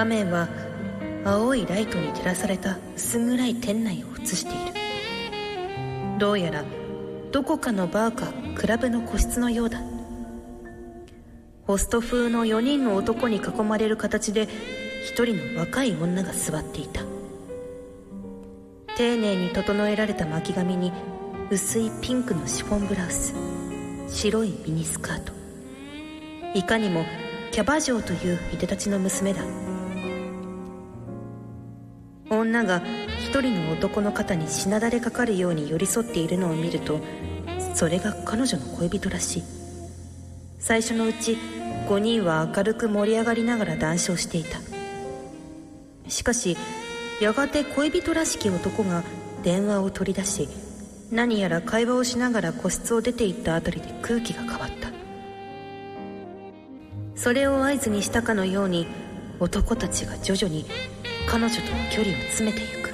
画面は青いライトに照らされた薄暗い店内を映している。どうやらどこかのバーかクラブの個室のようだ。ホスト風の4人の男に囲まれる形で一人の若い女が座っていた。丁寧に整えられた巻き髪に薄いピンクのシフォンブラウス白いミニスカート。いかにもキャバ嬢といういでたちの娘だ。女が一人の男の肩にしなだれかかるように寄り添っているのを見るとそれが彼女の恋人らしい。最初のうち5人は明るく盛り上がりながら談笑していた。しかしやがて恋人らしき男が電話を取り出し何やら会話をしながら個室を出て行ったあたりで空気が変わった。それを合図にしたかのように男たちが徐々に彼女との距離を詰めていく。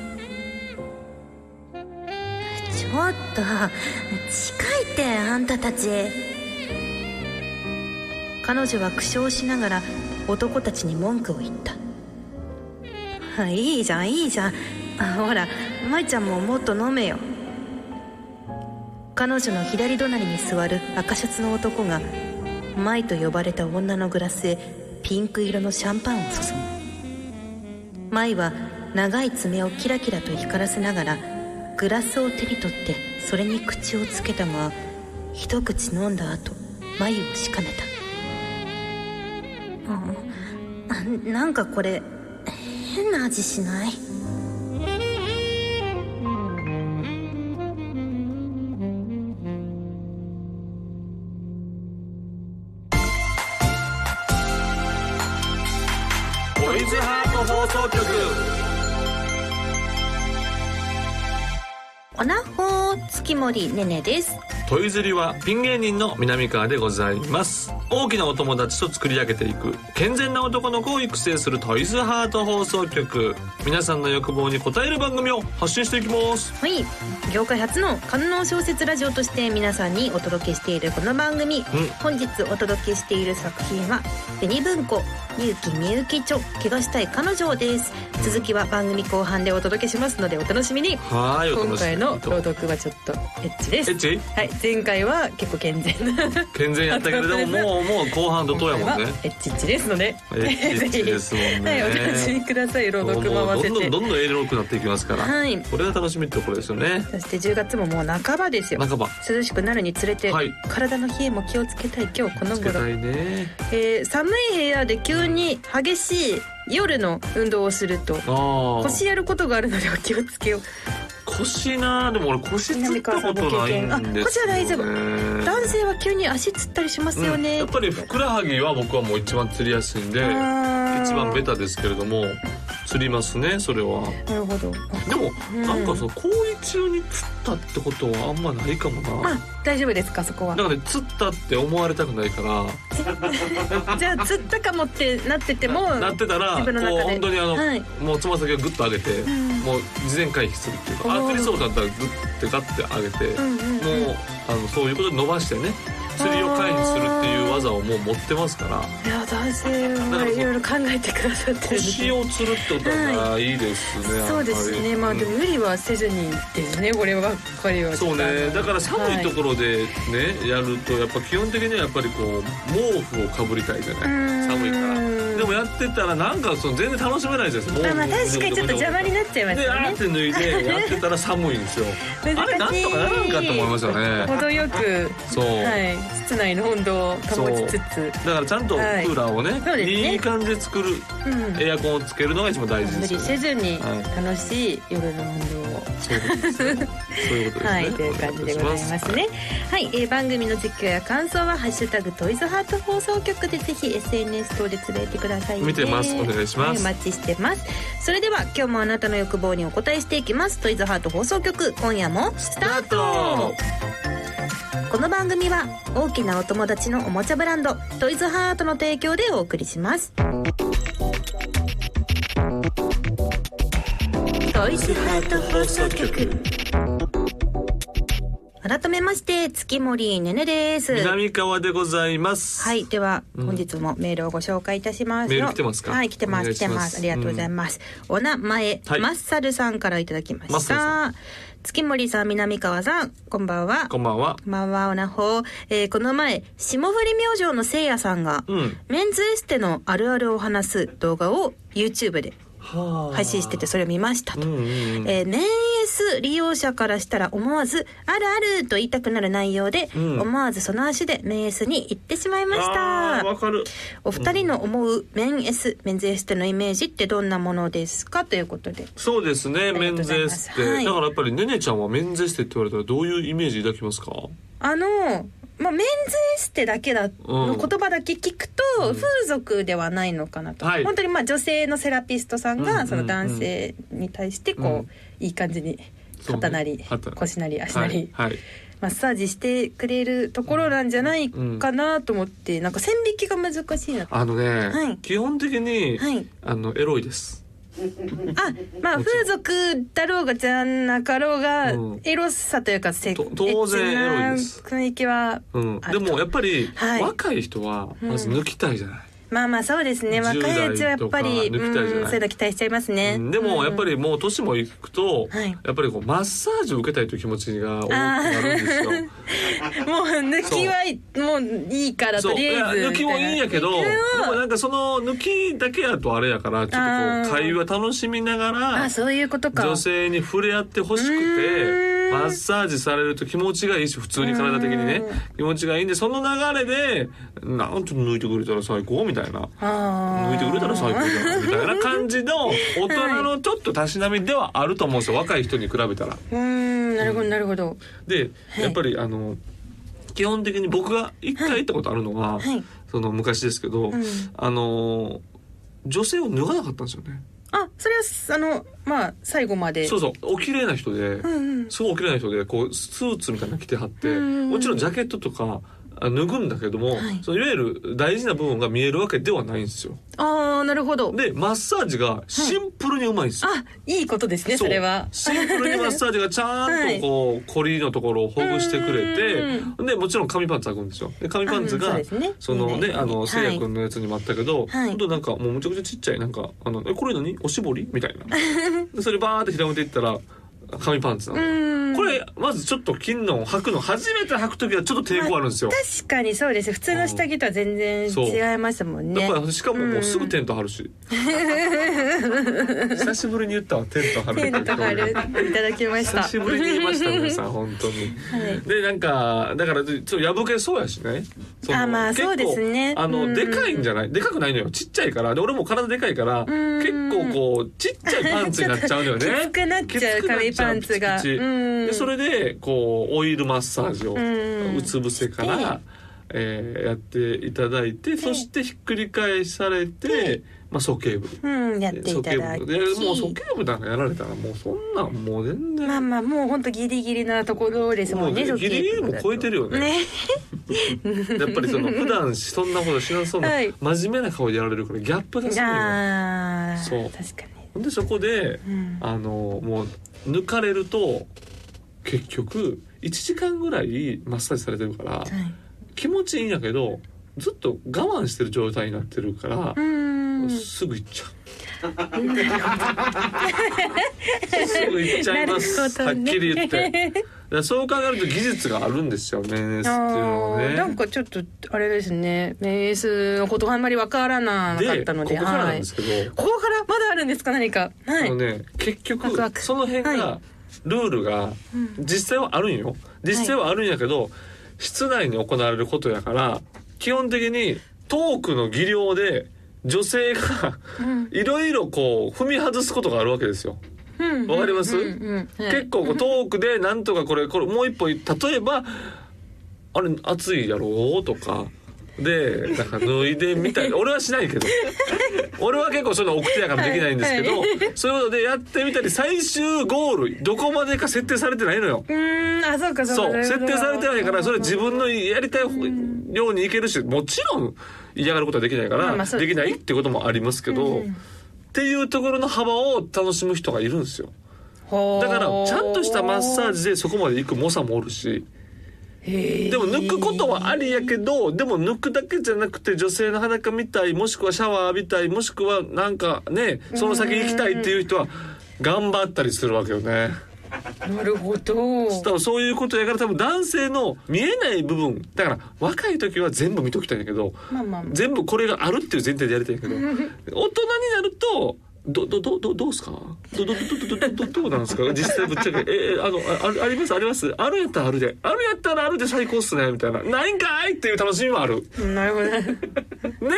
ちょっと近いってあんたたち。彼女は苦笑しながら男たちに文句を言った。あいいじゃんいいじゃん。ほら舞ちゃんももっと飲めよ。彼女の左隣に座る赤シャツの男が舞と呼ばれた女のグラスへピンク色のシャンパンを注ぐ。舞は長い爪をキラキラと光らせながらグラスを手に取ってそれに口をつけたが一口飲んだ後眉をしかめた。あなんかこれ変な味しない？森ねねです。トイズリはピン芸人の南川でございます。大きなお友達と作り上げていく。健全な男の子を育成するトイズハート放送局。皆さんの欲望に応える番組を発信していきます。はい。業界初の官能小説ラジオとして皆さんにお届けしているこの番組、本日お届けしている作品は紅文庫勇気みゆき著怪我したい彼女です、続きは番組後半でお届けしますのでお楽しみに。はいお今回の朗読はちょっとエッチです。エッチ？はい前回は結構健全な健全やったけれども もうもう後半怒涛やもんね。エッチッチですのでエッチですもんね。はいお楽しみください。朗読も合わせて。どんどんどんどんエロくなっていきますから、はいこれが楽しみってところですよねそして10月ももう半ばですよ半ば涼しくなるにつれて、はい体の冷えも気をつけたい今日この頃、ねえー寒い部屋で急に激しい夜の運動をするとああ腰やることがあるのでお気をつけを腰なでも俺腰つったことないんです腰は大丈夫。男性は急に足つったりしますよね、うん。やっぱりふくらはぎは僕はもう一番釣りやすいんで一番ベタですけれども釣りますねそれは。なるほど。でも、うん。なんかその行為中に釣ったってことはあんまないかもな。あ大丈夫ですかそこは。だからね釣ったって思われたくないから。じゃあ釣ったかもってなっててもなってたらこう本当にあの、はい。もうつま先をグッと上げて、ん。もう事前回避するっていうかあ釣りそうだったらグッてガッて上げて、うんうんうん。もうあのそういうことで伸ばしてね釣りを技をもう持ってますから。いや男性はいろいろ考えてくださってる腰を釣るってことはないですね、そうですね。まあでも無理はせずにですねこればっかりは。そうね。だから寒いところでね、やるとやっぱ基本的にはやっぱりこう毛布をかぶりたいじゃない。寒いから。でもやってたらなんかその全然楽しめないじゃないですか。まあまあ確かにちょっと邪魔になっちゃいますであーって脱いでやってたら寒いんですよ。あれなんとかならんかと思いますよね。程よくそうはい室内の温度を保ちつつ。だからちゃんとクーラーをね,、そうですね。いい感じで作るうん。エアコンをつけるのが一番大事無理ですよね。せずにはい楽しい夜の運動を。そうい。うことですねそういうことですね。はい、という感じでございますね。はい、えー番組の実況や感想はハッシュタグトイズハート放送局でぜひ SNS 等でつぶやいてくださいね。見てますお願いしますはい、お待ちしてます。それでは今日もあなたの欲望にお答えしていきます。トイズハート放送局今夜もスタート。この番組は大きなお友達のおもちゃブランドトイズハートの提供でお送りします。トイズハート放送局。改めまして月森ねねです。南川でございます。はいではうん。本日もメールをご紹介いたします。よメール来てますか？はい来てます来てます。ありがとうございます、お名前、はい。マッサルさんからいただきまマッサルさした月森さん南川さんこんばんは。こんばんは。こんばんはおなほ、えーこの前霜降り明星のせいやさんが、うん。メンズエステのあるあるを話す動画を YouTube では配信しててそれを見ましたと、うんうんうん。えーメ利用者からしたら思わず「あるある」と言いたくなる内容で、うん。思わずその足でメンエスに行ってしまいました。わかる。お二人の思うメンエスメンズエステのイメージってどんなものですか？ということで。そうですね、メンズエステ。はい。だからやっぱりねねちゃんはメンズエステって言われたらどういうイメージ抱きますか？あのまあ、メンズエステだけだのうん。言葉だけ聞くと、うん。風俗ではないのかなと、はい。本当にまあ女性のセラピストさんうんうんうん。がその男性に対してこう、うん。いい感じに肩なり、肩。腰なり足なり、マッサージしてくれるところなんじゃないかなと思って、なんか線引きが難しいなあのね、はい。基本的に、はい。あのエロいです。あまあ風俗だろうがじゃなかろうが、うん。エロさというかせと当然エロいです。エッチな雰囲気はうん。あると。でもやっぱり、はい。若い人はまず抜きたいじゃない。まあまあそうですね。若10いうちはやっぱりそういうの期待しちゃいますね、うん。でもやっぱりもう年もいくと、はい。やっぱりこうマッサージを受けたいという気持ちが多くなるんですよ。うんもう抜きはもういいからとそういりあえず。や抜きもいいんやけどでもなんかその抜きだけやとあれやからちょっとこあうー。会話楽しみながらあそういうことか。女性に触れ合ってほしくうてマッサージされると気持ちがいいし普通に体的にね。うん。気持ちがいいんでその流れでなんと抜いてくれたら最高みたいな。抜いてくれたら最高じゃんみたいな感じの 大人のちょっとたしなみではあると思うんですよ。若い人に比べたら。うーん。なるほどなるほど。ではい。やっぱりあの基本的に僕が一回行ったことあるのは、はい。その昔ですけど、うん。あの女性を脱がなかったんですよね。あそれはあのまあ最後まで。そうそう。お綺麗な人で、うんうん。すごいお綺麗な人でこうスーツみたいなの着てはって、うんもちろんジャケットとかあ脱ぐんだけども、はい。そのいわゆる大事な部分が見えるわけではないんですよ。ああなるほど。でマッサージがシンプルにうまいんですよ。あいいことですねそれは。シンプルにマッサージがちゃんとこう、コリのところをほぐしてくれてでもちろん紙パンツ履くんですよ。で紙パンツあがうんそのね。あのはい。せいやくんのやつにもあったけど、はい。ほんとなんかもうむちゃくちゃちっちゃいなんかあのえこれ何？おしぼり？みたいな。でそれバーって広めていったら紙パンツなうの、んこれまずちょっと金の履くの初めて履く時はちょっと抵抗あるんですよ、確かにそうです。普通の下着とは全然違いましたもんね。やっぱりしかももうすぐテント張るし。久しぶりに言ったわテント張る。テント貼る。いただきました。久しぶりに言いました皆さん 本当に。はい。でなんかだからちょっと破けそうやしね。あまあそうですね。あうん。のでかいんじゃない？でかくないのよ。ちっちゃいから。で俺も体でかいからん。結構こうちっちゃいパンツになっちゃうのよね。きつくなっちゃう紙パンツが。うんでそれでこうオイルマッサージをん。うつ伏せから、えーやっていただいてそしてひっくり返されて、まあ、鼠径部。うんやっていただでもう鼠径部なんかやられたらもうそんなんもう全然。まあまあもう本当ギリギリなところですもんねもうギリギリも超えてるよね。ね。やっぱりその普段そんなことしなそうな、はい。真面目な顔でやられるからギャップがすごいそう。確かに。ほんでそこで、うん。あのもう抜かれると結局1時間ぐらいマッサージされてるからはい。気持ちいいんやけどずっと我慢してる状態になってるからう、ん。すぐ行っちゃう。すぐ行っちゃいます、ね。はっきり言って。そう考えると技術があるんですよメンエスっていうのはあーなんねかちょっとあれですね。メンスのことがあんまりわからなかでったのでここからなんはいですけど、ここからまだあるんですか何か。はい。あのね結局その辺が、はルールがうん。実際はあるんよ。実際はあるんやけど、室内に行われることやから基本的にトークの技量で女性がうん。いろいろこう踏み外すことがあるわけですよ。うん。わかります？うんうんはい。結構こうトークでなんとかこれこれもう一歩例えば「あれ暑いやろ?」とか。でなんか脱いでみたいな。俺はしないけど。俺は結構そういうの奥手やからできないんですけど、はいそういうことでやってみたり最終ゴールどこまでか設定されてないのよ。うーんあそうかそう設定されてないからそれ自分のやりたいようにいけるしもちろん嫌がることはできないから、まあでね。ですきないってこともありますけど、うんっていうところの幅を楽しむ人がいるんですよ。だからちゃんとしたマッサージでそこまで行く猛者もおるしでも抜くことはありやけどでも抜くだけじゃなくて女性の裸見たいもしくはシャワー浴びたいもしくはなんかねその先行きたいっていう人は頑張ったりするわけよね。なるほど。多分そういうことやから多分男性の見えない部分だから若い時は全部見ときたいんだけどまあまあまあ。全部これがあるっていう前提でやりたいんやけど 大人になるとどどどどどうすか？どどどどどどどうなんですか？実際ぶっちゃけ。えあのああります？あります？あるやったらあるであるやったらあるで最高っすね。みたいな。ないんかいっていう楽しみもある。なるほど。ね？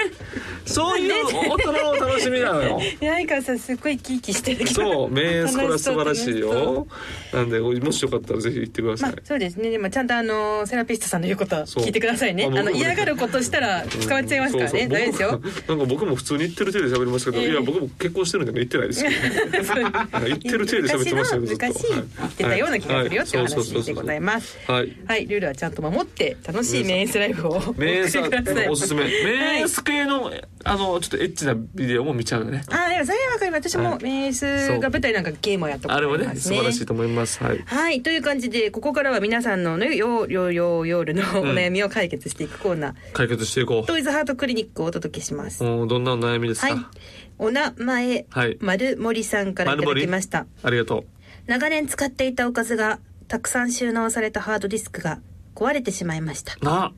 そういう大人の楽しみなのよ。八重川さんすごいきーきしてるそう。名これは素晴らしいよ。なんでもしよかったらぜひ行ってください、そうですね。でもちゃんとあのセラピストさんの言うことは聞いてくださいね。あの嫌がることしたら使われちゃいますからね。大丈夫ですよ。なんか僕も普通に言ってる手で喋りましたけどいや僕も結婚してるんでね言ってないですけど、言ってる手で喋ってましたよずっと。昔言ってたような気がするよってい。う話でございます。はい。はい。ルールはちゃんと守って楽しいメインスライフをお送り名演さください。んおすすめ。名演ス系のあのちょっとエッチなビデオも見ちゃうよね。あーでもそれはわかります。私もはい。メイスが舞台なんかゲームをやったことあれはね。ます素晴らしいと思います。はい。はい。という感じでここからは皆さんのねよよよ夜のお悩みを解決していくコーナー、解決していこトイズハートクリニックをお届けします。どんなお悩みですか、はいお名前、はい。丸森さんからいただきました。ありがと長年使っていたおかずがたくさん収納されたハードディスクが壊れてしまいました。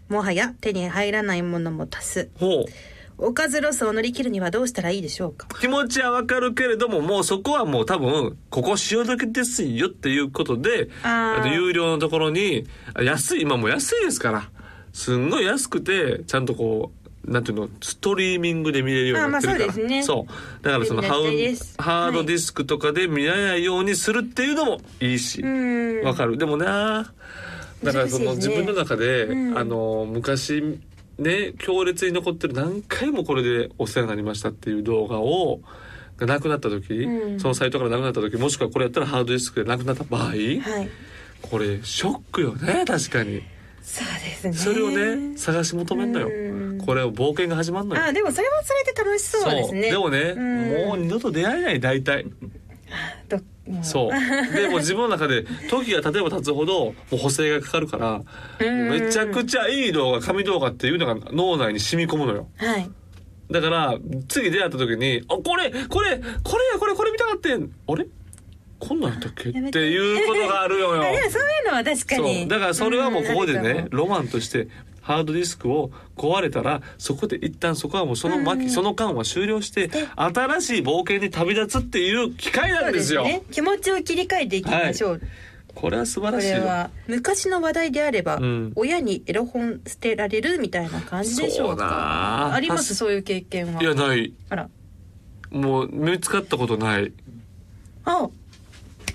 もはや手に入らないものも多数。ほう。おかずロスを乗り切るにはどうしたらいいでしょうか？気持ちはわかるけれどももうそこはもう多分ここ潮時ですよっていうことであと有料のところにあ安い今もう安いですからすんごい安くてちゃんとこうなんていうのストリーミングで見れるようになってるから。そうね。そう。だからそのハウハードディスクとかで見られないようにするっていうのもいいし。うん。わかる。でもなだからその自分の中で、うん。あの昔ね強烈に残ってる何回もこれでお世話になりましたっていう動画をがなくなった時、うん。そのサイトからなくなった時もしくはこれやったらハードディスクでなくなった場合、はい。これショックよね確かに。そうですね。それをね探し求めんのよ。うんこれを冒険が始まるのよ。あでもそれもそれで楽しそうですね。でもね、うん。もう二度と出会えない大体。どもそう。でも自分の中で時が例えば経つほどもう補正がかかるからうん。めちゃくちゃいい動画神動画っていうのが脳内に染み込むのよ。はい。だから次出会った時に「あこれこれこれやこれこれ見たかってん。あれ？こんなんやったっけ?」って。ていうことがあるよ。よそういうのは確かそにう。だからそれはもうここでねロマンとしてハードディスクを壊れたらそこで一旦そこはもうその巻、その間は終了して新しい冒険に旅立つっていう機会なんですよ。ね。気持ちを切り替えていきましょう、これは素晴こらしいよ。れは昔の話題であれば、うん。親にエロ本捨てられるみたいな感じでしょそうかなあります？確そういう経験は。いやない。あら。もう見つかったことない。あ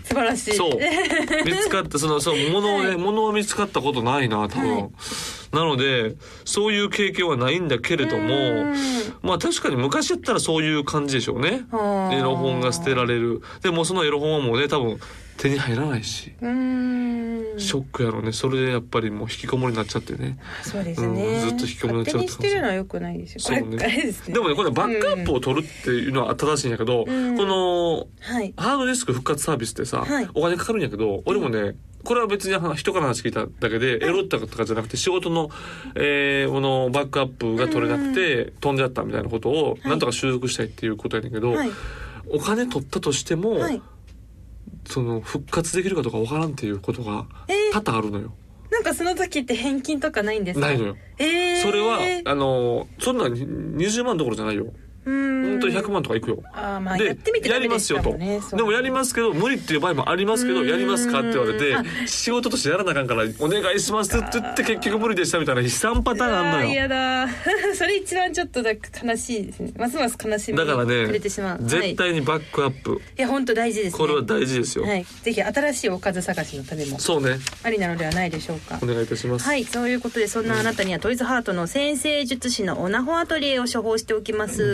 素晴らしい。そう。見つかったそのそう物をね、はい。物は見つかったことないな多分、はいなのでそういう経験はないんだけれどもうん。まあ確かに昔やったらそういう感じでしょうね。はあ。エロ本が捨てられる。でもそのエロ本はもうね多分手に入らないし。ショックやろうね。それでやっぱりもう引きこもりになっちゃってね。そうですね、うんずっと引きこもりになっちゃう勝手に捨てるのは良くないですよ。そうね。ね。でもねこれバックアップを取るっていうのは正しいんやけど、うん。このはい。ハードディスク復活サービスってさ、はい。お金かかるんやけど俺もねこれは別に人から話聞いただけで、エロったとかじゃなくて仕事の、えー、このバックアップが取れなくて飛んじゃったみたいなことをなんとか修復したいっていうことやねんけど、はい。お金取ったとしても、はい。その復活できるかどうかわからんっていうことがえー。多々あるのよ。なんかその時って返金とかないんですか？ないのよ。えー、それはあのそんな20万どころじゃないよ。うーん本当に100万とかいくよ。あーまあでやってみてやりますよと、でもやりますけど無理っていう場合もありますけどうん。やりますかって言われてあ仕事としてやらなあかんからお願いしますって言って結局無理でしたみたいな悲惨パターンあんのよ。嫌だ それ一番ちょっとだ悲しいですね。ますます悲しみだからねてしまう。絶対にバックアップ。や本当大事ですね。これは大事ですよ、はい。ぜひ新しいおかず探しのためも。そうね。ありなのではないでしょうか。お願いいたします、はい。そういうことでそんなあなたにはトイズハートの先生術師のオナホアトリエを処方しておきます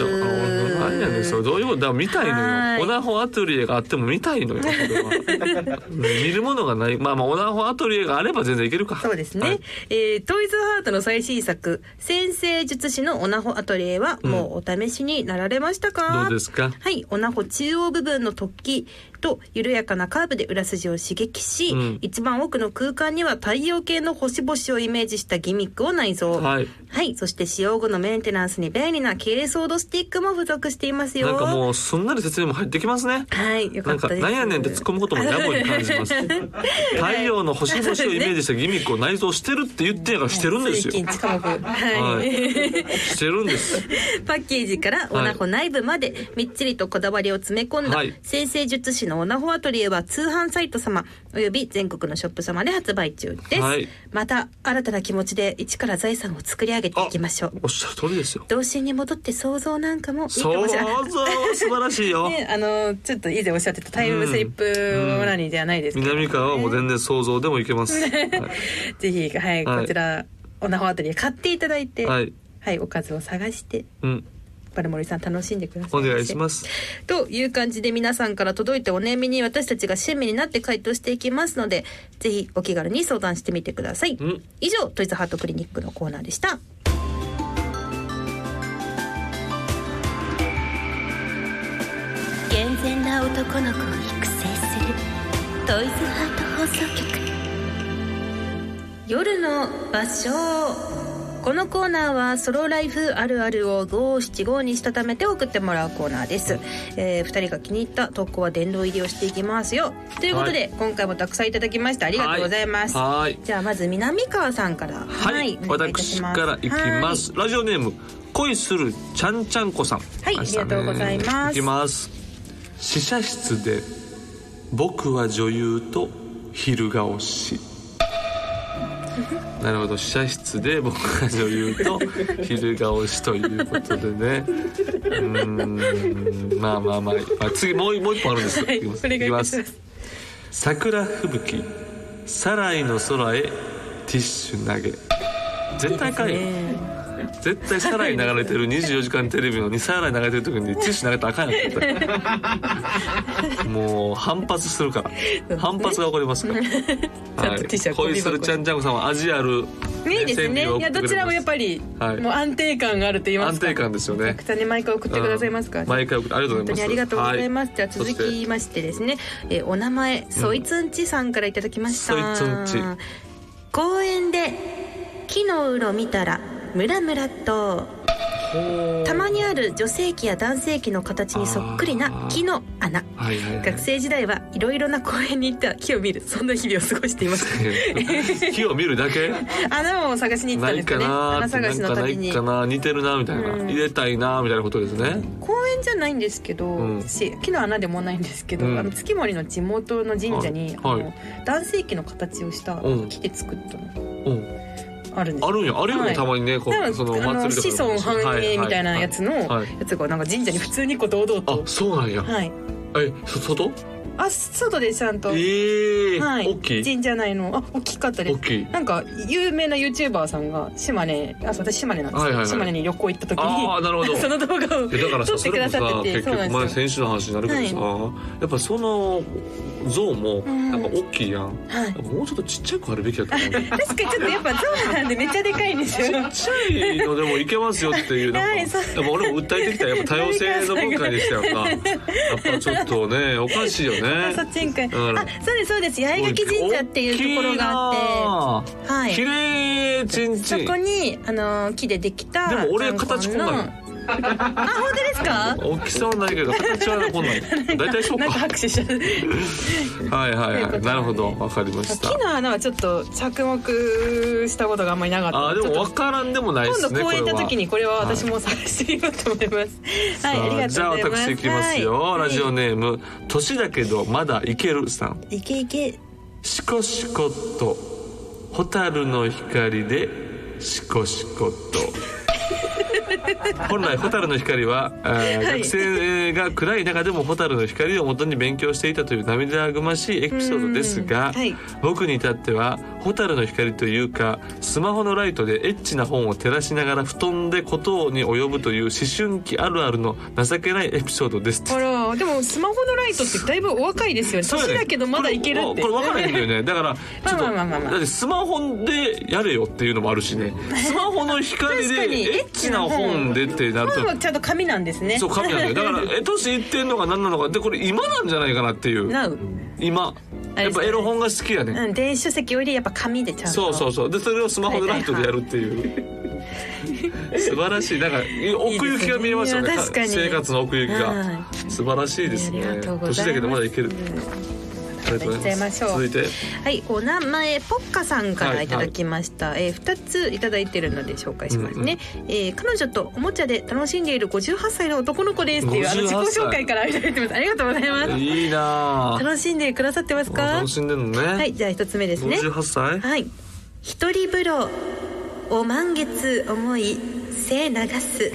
何やねんそれどういうこと？だから見たいのはい。よオナホアトリエがあっても見たいのよ。見るものがない。まあまあオナホアトリエがあれば全然いけるか。そうですね、はい。えートイズハートの最新作「先生術師のオナホアトリエ」はもうお試しになられましたか、どうですか？はい、オナホ中央部分の突起と緩やかなカーブで裏筋を刺激し、うん。一番奥の空間には太陽系の星々をイメージしたギミックを内蔵。はい。はい、そして使用後のメンテナンスに便利な珪藻土スティックも付属していますよ。なんかもうすんなり説明も入ってきますね。はいよかったです。なんやねんって突っ込むことも野暮に感じます。太陽の星々をイメージしたギミックを内蔵してるって言ってんやからしてるんですよ。はい、はい。してるんです。パッケージからオナホ内部までみっちりとこだわりを詰め込んだはい。先生術師のオナホアトリエは通販サイト様および全国のショップ様で発売中です、はい。また新たな気持ちで一から財産を作り上げていきましょう。おっしゃる通りですよ。童心に戻って想像なんかもいいか想もしれない像素晴らしいよ、ね、あのちょっと以前おっしゃってたタイムスリップオナニーではないですけど、南川はもう全然想像でもいけます、はい。ぜひ、はい、はいこちらオナホアトリエ買っていただいて、ははいい、おかずを探してうん。バルモリさん楽しんでくださいお願いします。という感じで皆さんから届いたお悩みに私たちが親身になって回答していきますのでぜひお気軽に相談してみてください、うん。以上トイズハートクリニックのコーナーでしたな男の子を育成するトイズハート放送局。夜の場所。このコーナーはソロライフあるあるを五七五にしたためて送ってもらうコーナーです、えー、2人が気に入った投稿は殿堂入りをしていきますよ。ということで、今回もたくさんいただきましてありがとうございます、はい。じゃあまず南川さんから。はい、お願いい私からいきます。ラジオネーム恋するちゃんちゃんこさん。はいありがとうございます。いきます試写室で僕は女優と昼顔し。なるほど。試写室で僕が女優と昼顔しということでね。うーん。まあまあまあ、まあ、次もうもう一本あるんです。よ、はい。いきます。桜吹雪。サライの空へティッシュ投げ。絶対かいよ絶対サライ流れてる24時間テレビのにサライ流れてる時にティッシュ投げたらあかんやん。もう反発するから。反発が起こりますから。はゴミ箱に。恋するちゃんちゃんこさんは味あるいいです。ねいやどちらもやっぱり、はい。もう安定感があると言いますか。安定感ですよね。くさんに毎回送ってくださいますか。ら、うん。毎回送ってありがとうございます。本当にありがとうございます、はじゃあ続きましてですね、えーお名前そいつんちさんからいただきました、そいつんち公園で木のうろ見たらムラムラとたまにある女性器や男性器の形にそっくりな木の穴。はいはいはい。学生時代はいろいろな公園に行った木を見るそんな日々を過ごしていました 木を見るだけ？穴を探しに行ってたんですかね穴探しの旅に。いかな似てるなみたいな、うん。入れたいなみたいなことですね。公園じゃないんですけど、うん。し木の穴でもないんですけど、うん。あの月森の地元の神社に、はい。あの男性器の形をしたうん。木で作ったの。うんあるんです。よあるんや。あるよね、はい。たまにねこうそのあの祭り子とかでも。孫繁栄みたいなやつのはいはい。はい。やつがなんか神社に普通にこう堂々あとそうなんや、はい。えそ外？あ外でちゃんと、ええーはい。大きい神社内の。あ大きかったです。大きいなんか有名な YouTuber さんが島根あそう私島根なんです。けど、はいはいはい。島根に旅行行った時にああなるほど。その動画をえだからさ撮ってくださってて結局そうなんですよ。前先週の話になるけどさ、やっぱその像もん。なんか大きいやん、はい。やっぱもうちょっとちっちゃくあるべきやと思う。ち っ確かにちょっとやっぱゾウなんでめっちゃでかいんですよ。ちゃいのでもいけますよっていうなんか、はいやっぱ俺も訴えてきたやっぱ多様性の文化でしたよなやっぱちょっとねおかしいよね。そっちんかいうんあそうですそうです。八重垣神社っていうところがあって。ってはい。ちんち。んそこにあの木でできたでも俺形こんなんよあ本当ですか？大きさはないけど形はこんなん。大体そうなんかか拍手しちゃう。はいはいはい。なるほど。わかりました。木の穴はちょっと着目したことがあんまりなかったあーでもちょっ分からんでもないとですね今度公園行った時ににこれは私も探してみようと思います。はいありがとうございます。じゃあ私いきますよ、はい。ラジオネーム年だけどまだいけるさん。いけいけしこしこと蛍の光でしこしこと 本来蛍の光は、はい。学生が暗い中でも蛍の光を元に勉強していたという涙ぐましいエピソードですが、うん。はい。僕に至っては蛍の光というかスマホのライトでエッチな本を照らしながら布団でことに及ぶという思春期あるあるの情けないエピソードです。あらー。でもスマホのライトってだいぶお若いですよね。年だけどまだいけるって。これこれ分からへんだよね。だからちょっとまあまあまあまあだってスマホでやれよっていうのもあるしね。スマホの光でエッチな本でってなると。本はちゃんと紙なんですね。そう紙なんだよ。だから え年いってんのか何なのかでこれ今なんじゃないかなっていう。今。やっぱエロ本が好きやねうん電子書籍よりやっぱ紙でちゃんと。そうそうそう。でそれをスマホでライトでやるっていう。素晴らしい。なんか奥行きが見えますよね。ね。生活の奥行きが。は素晴らしいですね。年だけどまだいけるありがとうございます。続いて。はい、お名前ポッカさんからいただきました、えー、2ついただいてるので紹介しますね、えー彼女とおもちゃで楽しんでいる58歳の男の子ですっていうあの自58己紹介からいただいてます。ありがとうございます。いいなぁ楽しんでくださってますか？楽しんでんのね。はいじゃあ一つ目ですね。58歳。はい。一人風呂お満月思い精流す。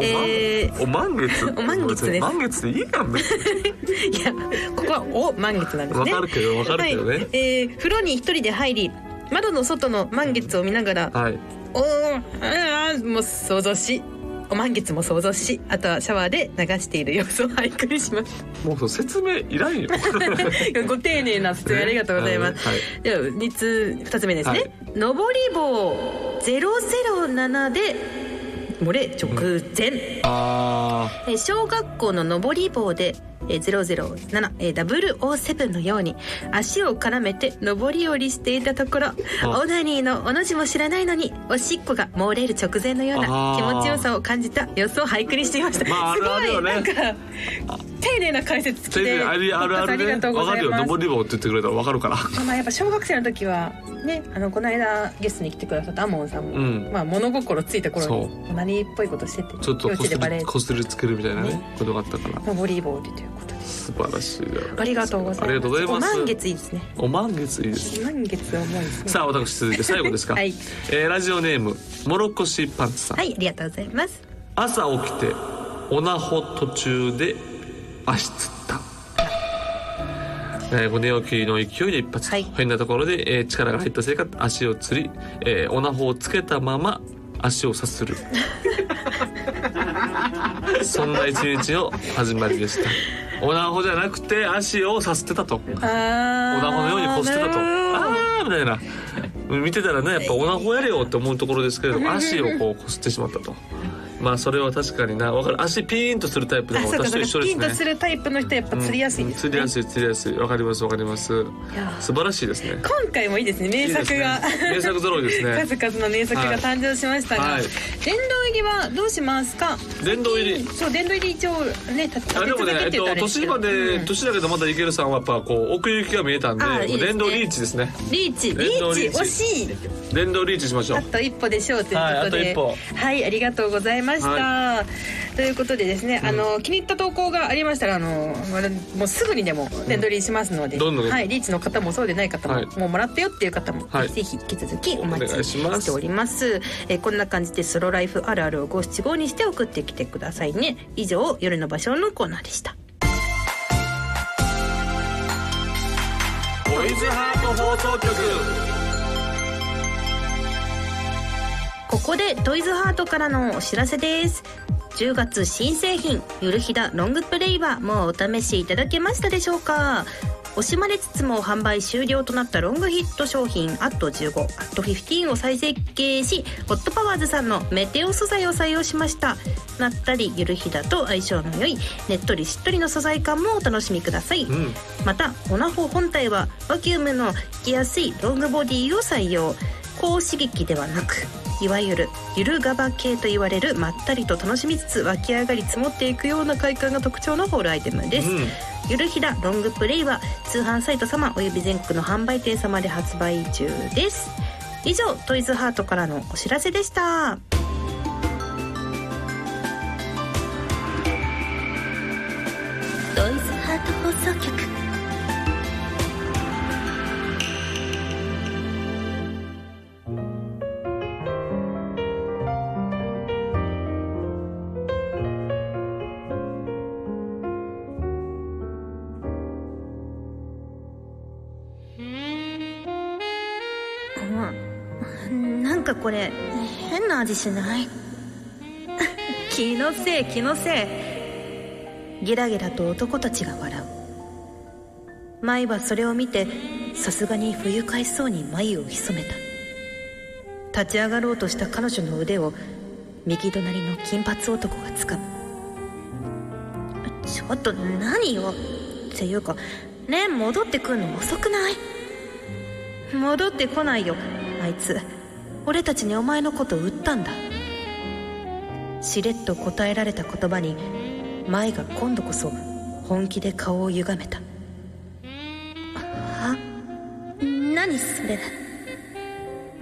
えーお満月。お満月です満月でいいやん。いやここはお満月なんですね。わかるけどわかるけどね。はい。えー風呂に一人で入り窓の外の満月を見ながらはい。おーあーもう想像しお満月も想像しあとはシャワーで流している様子を俳句にします。もう説明いらんよ。ご丁寧な説明ありがとうございます、はい。では2つ2つ目ですね、はい。上り棒007で漏れ直前、あえー小学校の上り棒でえー007、えー007のように足を絡めて上り下りしていたところオナニーのおの字も知らないのにおしっこが漏れる直前のような気持ちよさを感じた様子を俳句にしていました、まあすごいなんか丁寧な解説付きであるあるあるね。ありがとうごわかるよ。ざいます上り棒って言ってくれたらわかるから。まあやっぱ小学生の時はねあのこの間ゲストに来てくださったアモンさんも、うん。まあ物心ついた頃にそ何っぽいことしててちょっとこすりこすりつけるみたいなねね。ことがあったから。上り棒でということで。素晴らしいありがとうございます。満月いいですね。お満月いいです。満月は重いですね。さあ私続いて最後ですか、はい。えーラジオネームモロコシパンツさん、はいありがとうございます。朝起きてオナホ途中で足つった。えー、寝起きの勢いで一発、はい。変なところで、えー力が入ったせいか足をつり、えー、オナホをつけたまま足をさする。そんな一日の始まりでした。オナホじゃなくて足をさすってたと。あーオナホのようにこすってたと。あーみたいな。見てたらねやっぱオナホやれよって思うところですけれども足をこうこすってしまったとまあそれは確かにな。分かる。足ピーンとするタイプの私と一緒そうかピンですねとするタイプの人やっぱ釣りやすいですね、うん。釣りやすい釣りやすい。わかりますわかります。素晴らしいですね。今回もいいですね。名作が。ね。名作揃いですね。数々の名作が誕生しましたが、はい。殿堂入りはどうしますか？殿堂入り。そう殿堂入り一応ね立てあでもね、えっと、年まで、年だけどまだいけるさんはやっぱこう奥行きが見えたんで殿堂リーチですね。リーチ。リーチ。惜しい。殿堂リーチしましょう。あと一歩でしょうということで、はいあとはい、ありがとうございました。はということでですね、あの気に入った投稿がありましたらあのもうすぐにでも点取りしますので、どんどんはいリーチの方もそうでない方も、はいもうもらったよっていう方も、はいぜひ引き続きお待お願いちしますしております。えーこんな感じでソロライフあるあるを五七五にして送ってきてくださいね。以上夜の場所のコーナーでした。トイズハート放送局ここでトイズハートからのお知らせです。10月新製品ゆるひだロングプレイはもうお試しいただけましたでしょうか？惜しまれつつも販売終了となったロングヒット商品アット15アット15を再設計しホットパワーズさんのメテオ素材を採用しました。なったりゆるひだと相性の良いねっとりしっとりの素材感もお楽しみください、うん。またオナホ本体はバキュームの引きやすいロングボディを採用。高刺激ではなくいわゆるゆるガバ系と言われるまったりと楽しみつつ湧き上がり積もっていくような快感が特徴のホールアイテムです、うん。ゆるひだロングプレイは通販サイト様および全国の販売店様で発売中です。以上トイズハートからのお知らせでしたかこれ変な味しない？気のせい気のせい。ゲラゲラと男たちが笑う。舞はそれを見てさすがに不愉快そうに眉を潜めた。立ち上がろうとした彼女の腕を右隣の金髪男が掴む。ちょっと何よ？っていうかねえ戻ってくんの遅くない？戻ってこないよあいつ。俺たちにお前のこと売ったんだ。しれっと答えられた言葉に舞が今度こそ本気で顔を歪めた。は？何それ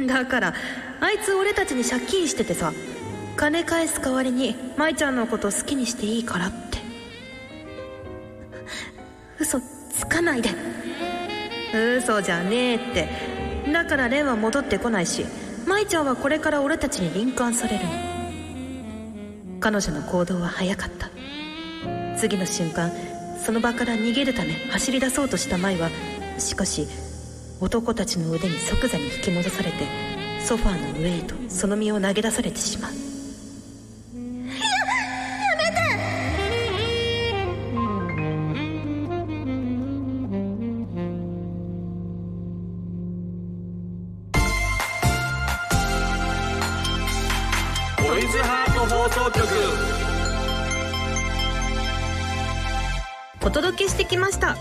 だ？からあいつ俺たちに借金しててさ金返す代わりに舞ちゃんのこと好きにしていいからって。嘘つかないで。嘘じゃねえって。だから蓮は戻ってこないし舞ちゃんはこれから俺たちに敏感されるの。彼女の行動は早かった。次の瞬間その場から逃げるため走り出そうとした舞はしかし男たちの腕に即座に引き戻されてソファーの上へとその身を投げ出されてしまう。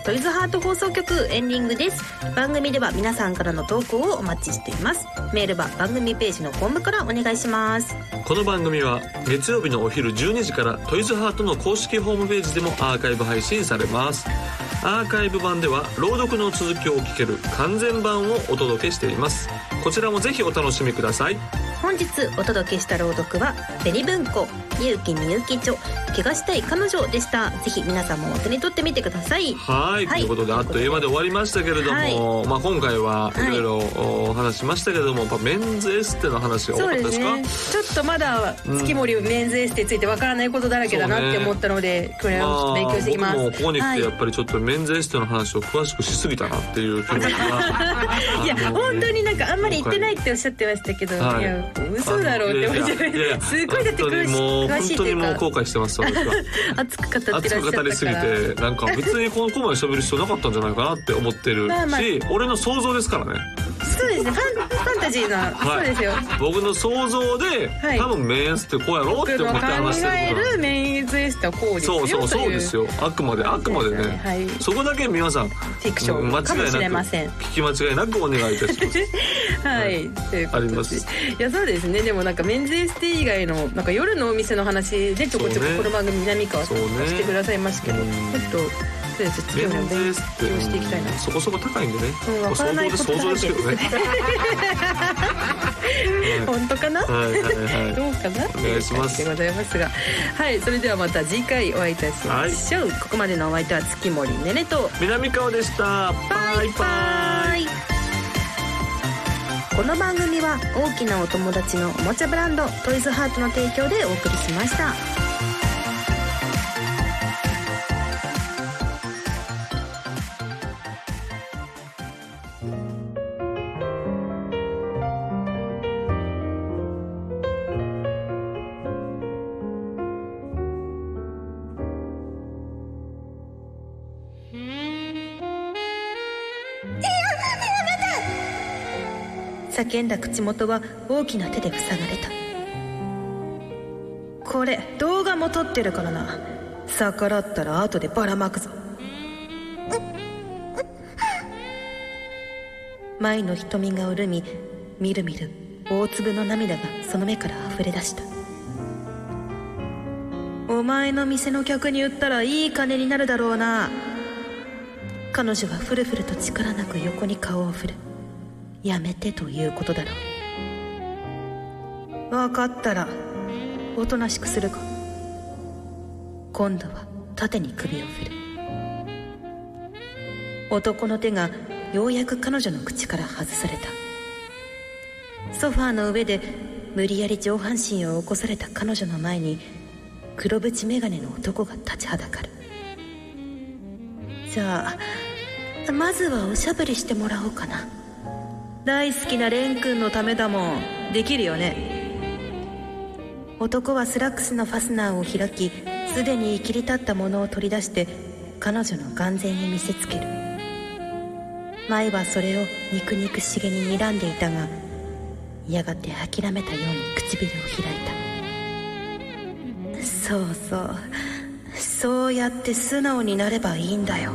トイズハート放送局エンディングです。番組では皆さんからの投稿をお待ちしています。メールは番組ページの本部からお願いします。この番組は月曜日のお昼12時からトイズハートの公式ホームページでもアーカイブ配信されます。アーカイブ版では朗読の続きを聞ける完全版をお届けしています。こちらもぜひお楽しみください。本日お届けした朗読は紅文庫勇気みゆき著怪我したい彼女でした。ぜひ皆さんもお手に取ってみてください。はい、はい。ということであっという間で終わりましたけれども、まあ、今回はい。ろいろお話しましたけれども、やっぱメンズエステの話が多そうでか？ったですすかね。ちょっとまだ月森メンズエステについてわからないことだらけだなって思ったので、これはちょっと勉強していきます、もここに来はい。てやっぱりちょっとメンズエステの話を詳しくしすぎたなっていう気持ちが。いや本当になんかあんまり言ってないっておっしゃってましたけど、はい。い、や嘘だろうって思っいやいやいやいやてすごいだって詳しい本当にもう詳しい本当にもう後か悔してます 熱く語ってらっし熱ゃったから。く語りすぎてなんか別にこのコマで喋る必要なかったんじゃないかなって思ってるまあまあ。し俺の想像ですからね。そうですねタジーな、そうですよ。僕の想像で、はい。多分メンスってこうやろうって思って話してえることるメンズエステはこうですよそうそうそうですよ。よあくまであくまでね、はい。そこだけ皆さんフィクション間違いなく聞き間違いなくお願いいたします。はい、ということで。あります。いやそうですね。でもなんかメンズエステ以外のなんか夜のお店の話でちょこちょここの番組南川さんね。してくださいましたけど、うん。ちょっとそうです次メも勉強していきたいな。そこそこ高いんでね、うんまあわからない想像で想像ですけど。ね 本当かな、はいはいはい。どうかな？お願いします。でございますが。はいそれではまた次回お会いいたしましょう、ここまでのお相手は月森ねねと。南川でした。バイバイ。イ。この番組は大きなお友達のおもちゃブランドトイズハートの提供でお送りしました叫んだ口元は大きな手で塞がれた。これ動画も撮ってるからな。逆らったら後でばらまくぞ。舞の瞳が潤みみるみる大粒の涙がその目から溢れ出した。お前の店の客に売ったらいい金になるだろうな。彼女はふるふると力なく横に顔を振る。やめてということだろう。分かったらおとなしくするか。今度は縦に首を振る。男の手がようやく彼女の口から外された。ソファーの上で無理やり上半身を起こされた彼女の前に黒縁眼鏡の男が立ちはだかる。じゃあまずはおしゃぶりしてもらおうかな。大好きなレン君のためだもん。できるよね。男はスラックスのファスナーを開きすでに切り立ったものを取り出して彼女の眼前に見せつける。舞はそれを憎々しげに睨んでいたがやがて諦めたように唇を開いた。そうそう。そうやって素直になればいいんだよ。